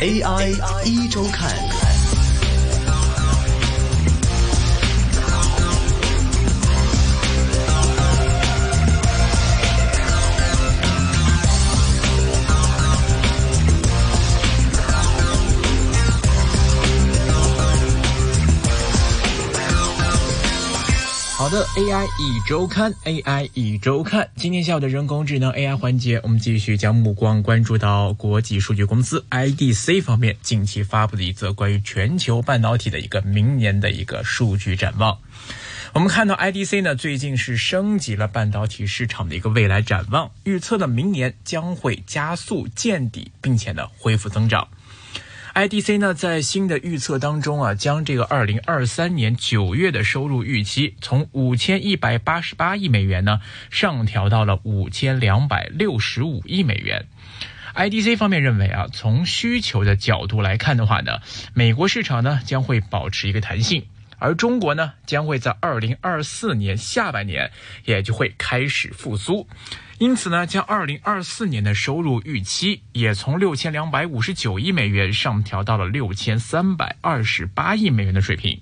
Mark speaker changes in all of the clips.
Speaker 1: AI 一周看。
Speaker 2: 的，AI 一周刊，AI 一周刊。今天下午的人工智能 AI 环节，我们继续将目光关注到国际数据公司 IDC 方面近期发布的一则关于全球半导体的一个明年的一个数据展望。我们看到 IDC 呢最近是升级了半导体市场的一个未来展望，预测呢明年将会加速见底，并且呢恢复增长。IDC 呢，在新的预测当中啊，将这个二零二三年九月的收入预期从五千一百八十八亿美元呢，上调到了五千两百六十五亿美元。IDC 方面认为啊，从需求的角度来看的话呢，美国市场呢将会保持一个弹性，而中国呢将会在二零二四年下半年也就会开始复苏。因此呢，将二零二四年的收入预期也从六千两百五十九亿美元上调到了六千三百二十八亿美元的水平。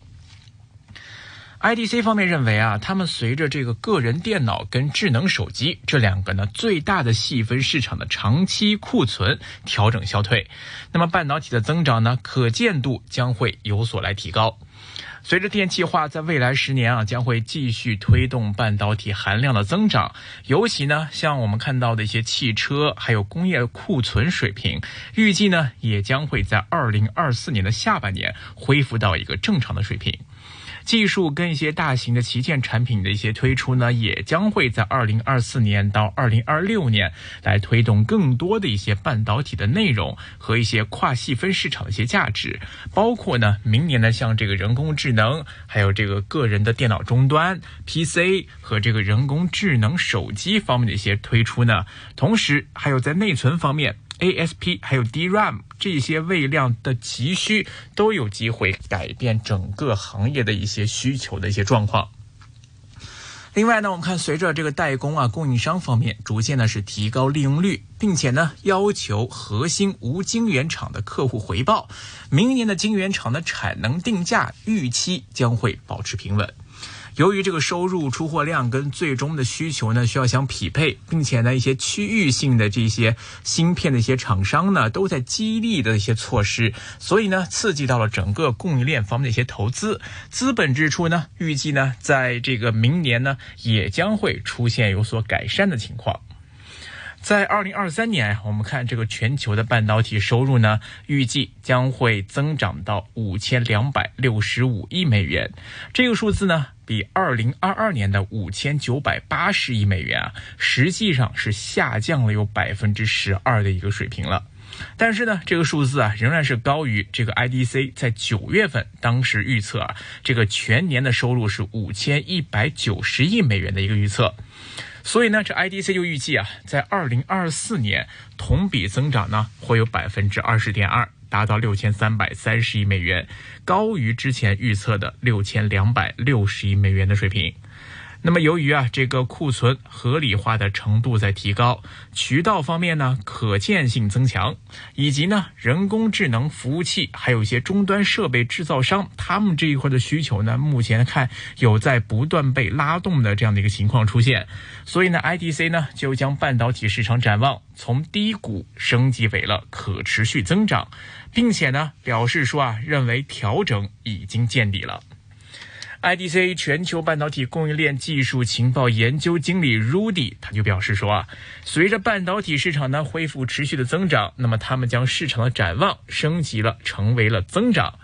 Speaker 2: IDC 方面认为啊，他们随着这个个人电脑跟智能手机这两个呢最大的细分市场的长期库存调整消退，那么半导体的增长呢可见度将会有所来提高。随着电气化在未来十年啊，将会继续推动半导体含量的增长。尤其呢，像我们看到的一些汽车，还有工业库存水平，预计呢，也将会在二零二四年的下半年恢复到一个正常的水平。技术跟一些大型的旗舰产品的一些推出呢，也将会在二零二四年到二零二六年来推动更多的一些半导体的内容和一些跨细分市场的一些价值，包括呢，明年呢，像这个人工智能，还有这个个人的电脑终端 PC 和这个人工智能手机方面的一些推出呢，同时还有在内存方面。ASP 还有 DRAM 这些位量的急需都有机会改变整个行业的一些需求的一些状况。另外呢，我们看随着这个代工啊供应商方面逐渐呢是提高利用率，并且呢要求核心无晶圆厂的客户回报，明年的晶圆厂的产能定价预期将会保持平稳。由于这个收入出货量跟最终的需求呢需要相匹配，并且呢一些区域性的这些芯片的一些厂商呢都在激励的一些措施，所以呢刺激到了整个供应链方面的一些投资资本支出呢，预计呢在这个明年呢也将会出现有所改善的情况。在二零二三年，我们看这个全球的半导体收入呢，预计将会增长到五千两百六十五亿美元。这个数字呢，比二零二二年的五千九百八十亿美元啊，实际上是下降了有百分之十二的一个水平了。但是呢，这个数字啊，仍然是高于这个 IDC 在九月份当时预测啊，这个全年的收入是五千一百九十亿美元的一个预测。所以呢，这 IDC 就预计啊，在二零二四年同比增长呢会有百分之二十点二，达到六千三百三十亿美元，高于之前预测的六千两百六十亿美元的水平。那么，由于啊这个库存合理化的程度在提高，渠道方面呢可见性增强，以及呢人工智能服务器还有一些终端设备制造商，他们这一块的需求呢，目前看有在不断被拉动的这样的一个情况出现，所以呢，IDC 呢就将半导体市场展望从低谷升级为了可持续增长，并且呢表示说啊，认为调整已经见底了。IDC 全球半导体供应链技术情报研究经理 Rudy 他就表示说啊，随着半导体市场呢恢复持续的增长，那么他们将市场的展望升级了，成为了增长。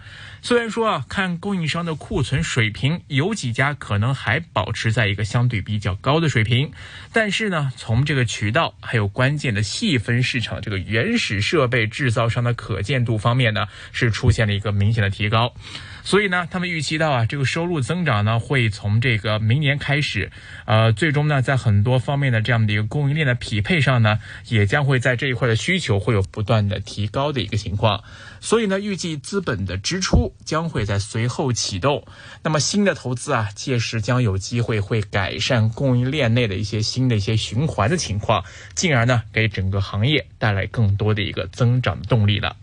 Speaker 2: 虽然说啊，看供应商的库存水平，有几家可能还保持在一个相对比较高的水平，但是呢，从这个渠道还有关键的细分市场这个原始设备制造商的可见度方面呢，是出现了一个明显的提高。所以呢，他们预期到啊，这个收入增长呢，会从这个明年开始，呃，最终呢，在很多方面的这样的一个供应链的匹配上呢，也将会在这一块的需求会有不断的提高的一个情况。所以呢，预计资本的支出将会在随后启动。那么新的投资啊，届时将有机会会改善供应链内的一些新的一些循环的情况，进而呢，给整个行业带来更多的一个增长动力了。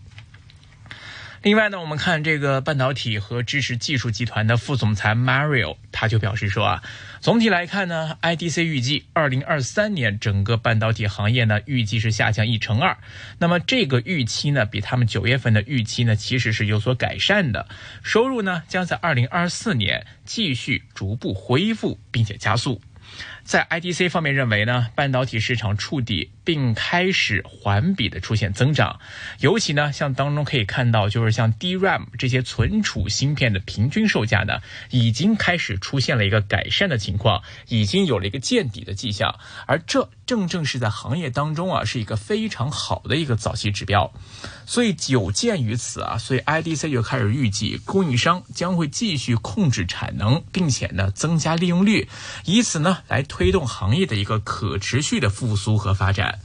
Speaker 2: 另外呢，我们看这个半导体和知识技术集团的副总裁 Mario，他就表示说啊，总体来看呢，IDC 预计二零二三年整个半导体行业呢预计是下降一成二。那么这个预期呢，比他们九月份的预期呢其实是有所改善的。收入呢将在二零二四年继续逐步恢复，并且加速。在 IDC 方面认为呢，半导体市场触底。并开始环比的出现增长，尤其呢，像当中可以看到，就是像 DRAM 这些存储芯片的平均售价呢，已经开始出现了一个改善的情况，已经有了一个见底的迹象，而这正正是在行业当中啊，是一个非常好的一个早期指标。所以久见于此啊，所以 IDC 就开始预计，供应商将会继续控制产能，并且呢，增加利用率，以此呢，来推动行业的一个可持续的复苏和发展。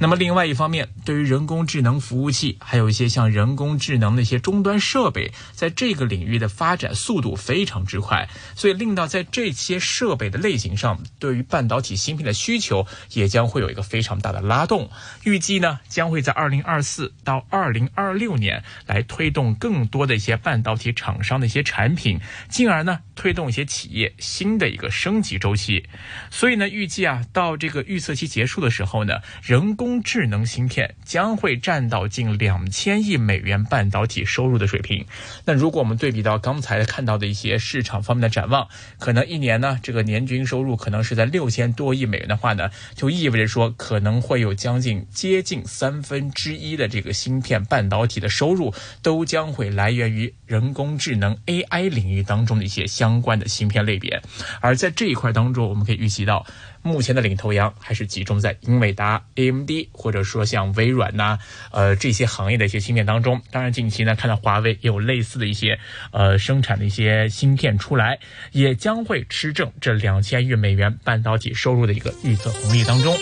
Speaker 2: 那么另外一方面，对于人工智能服务器，还有一些像人工智能的一些终端设备，在这个领域的发展速度非常之快，所以令到在这些设备的类型上，对于半导体芯片的需求也将会有一个非常大的拉动。预计呢，将会在二零二四到二零二六年来推动更多的一些半导体厂商的一些产品，进而呢推动一些企业新的一个升级周期。所以呢，预计啊，到这个预测期结束的时候呢，人工中智能芯片将会占到近两千亿美元半导体收入的水平。那如果我们对比到刚才看到的一些市场方面的展望，可能一年呢，这个年均收入可能是在六千多亿美元的话呢，就意味着说可能会有将近接近三分之一的这个芯片半导体的收入都将会来源于人工智能 AI 领域当中的一些相关的芯片类别。而在这一块当中，我们可以预期到。目前的领头羊还是集中在英伟达、AMD，或者说像微软呐，呃这些行业的一些芯片当中。当然，近期呢看到华为也有类似的一些呃生产的一些芯片出来，也将会吃正这两千亿美元半导体收入的一个预测红利当中。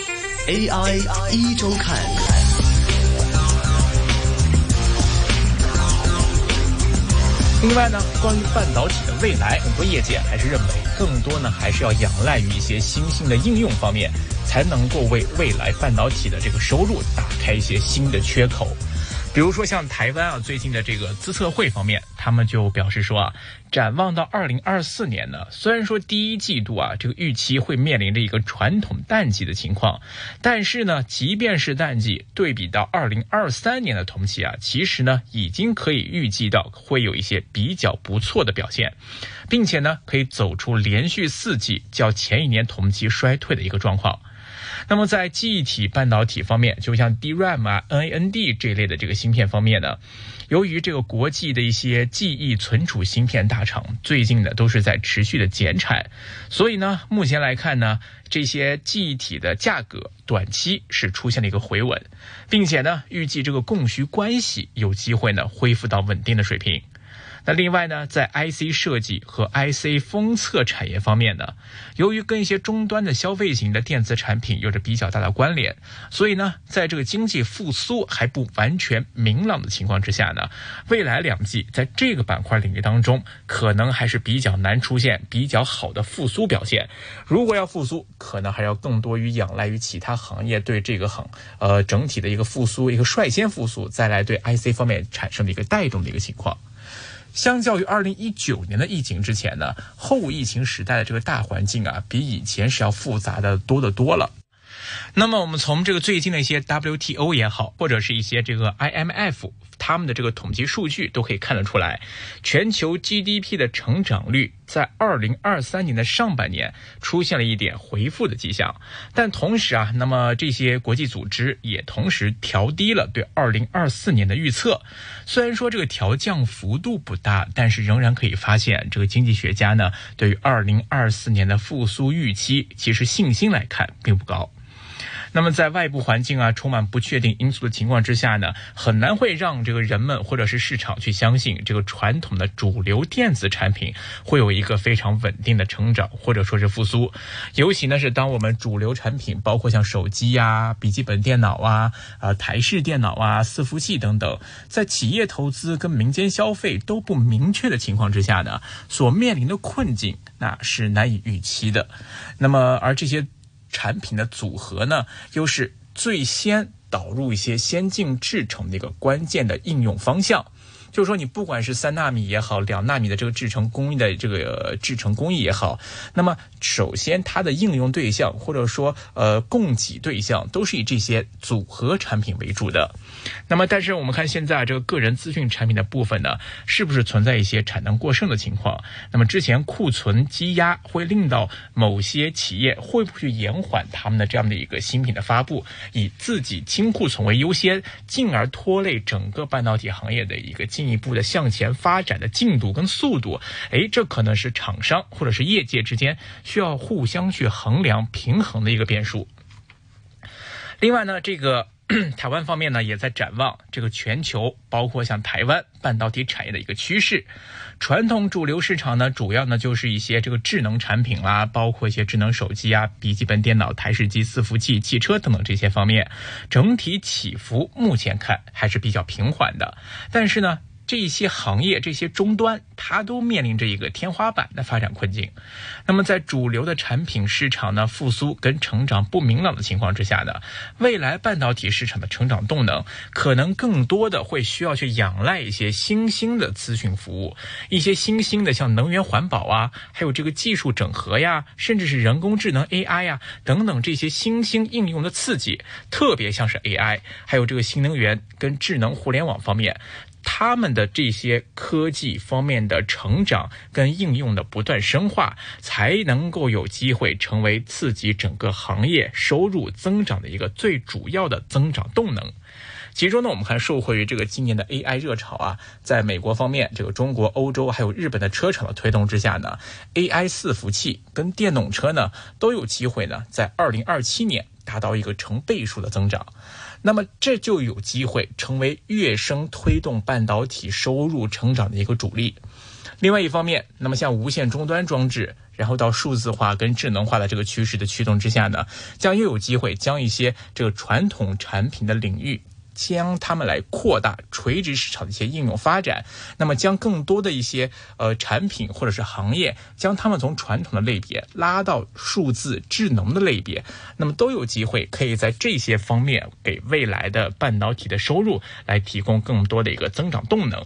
Speaker 1: AI 一周看。
Speaker 2: 另外呢，关于半导体的未来，很多业界还是认为，更多呢还是要仰赖于一些新兴的应用方面，才能够为未来半导体的这个收入打开一些新的缺口。比如说像台湾啊，最近的这个资策会方面，他们就表示说啊，展望到二零二四年呢，虽然说第一季度啊这个预期会面临着一个传统淡季的情况，但是呢，即便是淡季，对比到二零二三年的同期啊，其实呢已经可以预计到会有一些比较不错的表现，并且呢可以走出连续四季较前一年同期衰退的一个状况。那么在记忆体半导体方面，就像 DRAM 啊、NAND 这一类的这个芯片方面呢，由于这个国际的一些记忆存储芯片大厂最近呢都是在持续的减产，所以呢，目前来看呢，这些记忆体的价格短期是出现了一个回稳，并且呢，预计这个供需关系有机会呢恢复到稳定的水平。那另外呢，在 IC 设计和 IC 封测产业方面呢，由于跟一些终端的消费型的电子产品有着比较大的关联，所以呢，在这个经济复苏还不完全明朗的情况之下呢，未来两季在这个板块领域当中，可能还是比较难出现比较好的复苏表现。如果要复苏，可能还要更多于仰赖于其他行业对这个行呃整体的一个复苏，一个率先复苏，再来对 IC 方面产生的一个带动的一个情况。相较于二零一九年的疫情之前呢，后疫情时代的这个大环境啊，比以前是要复杂的多得多了。那么我们从这个最近的一些 WTO 也好，或者是一些这个 IMF 他们的这个统计数据都可以看得出来，全球 GDP 的成长率在2023年的上半年出现了一点回复的迹象。但同时啊，那么这些国际组织也同时调低了对2024年的预测。虽然说这个调降幅度不大，但是仍然可以发现，这个经济学家呢对于2024年的复苏预期，其实信心来看并不高。那么，在外部环境啊充满不确定因素的情况之下呢，很难会让这个人们或者是市场去相信这个传统的主流电子产品会有一个非常稳定的成长或者说是复苏。尤其呢是当我们主流产品包括像手机呀、笔记本电脑啊、啊台式电脑啊、伺服器等等，在企业投资跟民间消费都不明确的情况之下呢，所面临的困境那是难以预期的。那么而这些。产品的组合呢，又是最先导入一些先进制程的一个关键的应用方向。就是说你不管是三纳米也好，两纳米的这个制程工艺的这个制程工艺也好，那么首先它的应用对象或者说呃供给对象都是以这些组合产品为主的。那么但是我们看现在这个个人资讯产品的部分呢，是不是存在一些产能过剩的情况？那么之前库存积压会令到某些企业会不会延缓他们的这样的一个新品的发布，以自己清库存为优先，进而拖累整个半导体行业的一个进一步的向前发展的进度跟速度？哎，这可能是厂商或者是业界之间需要互相去衡量平衡的一个变数。另外呢，这个。台湾方面呢，也在展望这个全球，包括像台湾半导体产业的一个趋势。传统主流市场呢，主要呢就是一些这个智能产品啦，包括一些智能手机啊、笔记本电脑、台式机、伺服器、汽车等等这些方面，整体起伏目前看还是比较平缓的。但是呢。这些行业、这些终端，它都面临着一个天花板的发展困境。那么，在主流的产品市场呢复苏跟成长不明朗的情况之下呢，未来半导体市场的成长动能，可能更多的会需要去仰赖一些新兴的资讯服务，一些新兴的像能源环保啊，还有这个技术整合呀，甚至是人工智能 AI 呀等等这些新兴应用的刺激，特别像是 AI，还有这个新能源跟智能互联网方面。他们的这些科技方面的成长跟应用的不断深化，才能够有机会成为刺激整个行业收入增长的一个最主要的增长动能。其中呢，我们看受惠于这个今年的 AI 热潮啊，在美国方面，这个中国、欧洲还有日本的车厂的推动之下呢，AI 伺服器跟电动车呢都有机会呢，在二零二七年达到一个成倍数的增长。那么这就有机会成为跃升推动半导体收入成长的一个主力。另外一方面，那么像无线终端装置，然后到数字化跟智能化的这个趋势的驱动之下呢，将又有机会将一些这个传统产品的领域。将它们来扩大垂直市场的一些应用发展，那么将更多的一些呃产品或者是行业，将它们从传统的类别拉到数字智能的类别，那么都有机会可以在这些方面给未来的半导体的收入来提供更多的一个增长动能。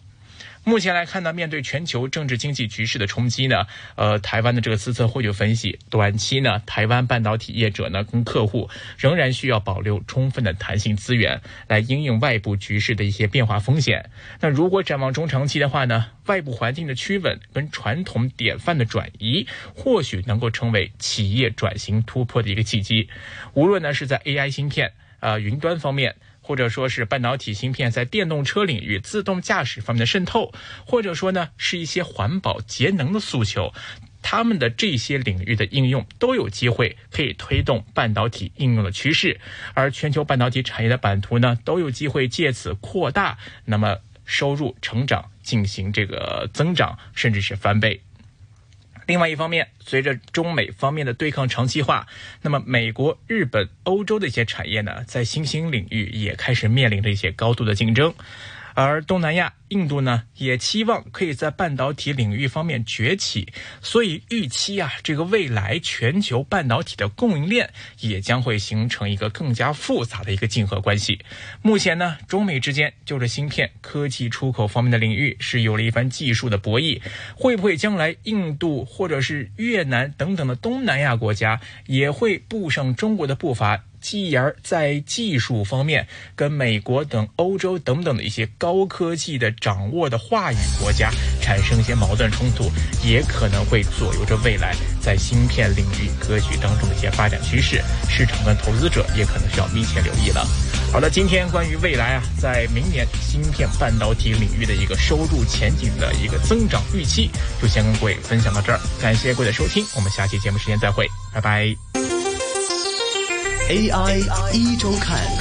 Speaker 2: 目前来看呢，面对全球政治经济局势的冲击呢，呃，台湾的这个资策会就分析，短期呢，台湾半导体业者呢跟客户仍然需要保留充分的弹性资源，来应应外部局势的一些变化风险。那如果展望中长期的话呢，外部环境的趋稳跟传统典范的转移，或许能够成为企业转型突破的一个契机。无论呢是在 AI 芯片啊云端方面。或者说是半导体芯片在电动车领域自动驾驶方面的渗透，或者说呢是一些环保节能的诉求，他们的这些领域的应用都有机会可以推动半导体应用的趋势，而全球半导体产业的版图呢都有机会借此扩大，那么收入成长进行这个增长，甚至是翻倍。另外一方面，随着中美方面的对抗长期化，那么美国、日本、欧洲的一些产业呢，在新兴领域也开始面临着一些高度的竞争。而东南亚、印度呢，也期望可以在半导体领域方面崛起，所以预期啊，这个未来全球半导体的供应链也将会形成一个更加复杂的一个竞合关系。目前呢，中美之间就着芯片科技出口方面的领域是有了一番技术的博弈，会不会将来印度或者是越南等等的东南亚国家也会步上中国的步伐？继而在技术方面跟美国等欧洲等等的一些高科技的掌握的话语国家产生一些矛盾冲突，也可能会左右着未来在芯片领域格局当中的一些发展趋势。市场跟投资者也可能需要密切留意了。好的，今天关于未来啊，在明年芯片半导体领域的一个收入前景的一个增长预期，就先跟各位分享到这儿。感谢各位的收听，我们下期节目时间再会，拜拜。
Speaker 1: AI 一周看。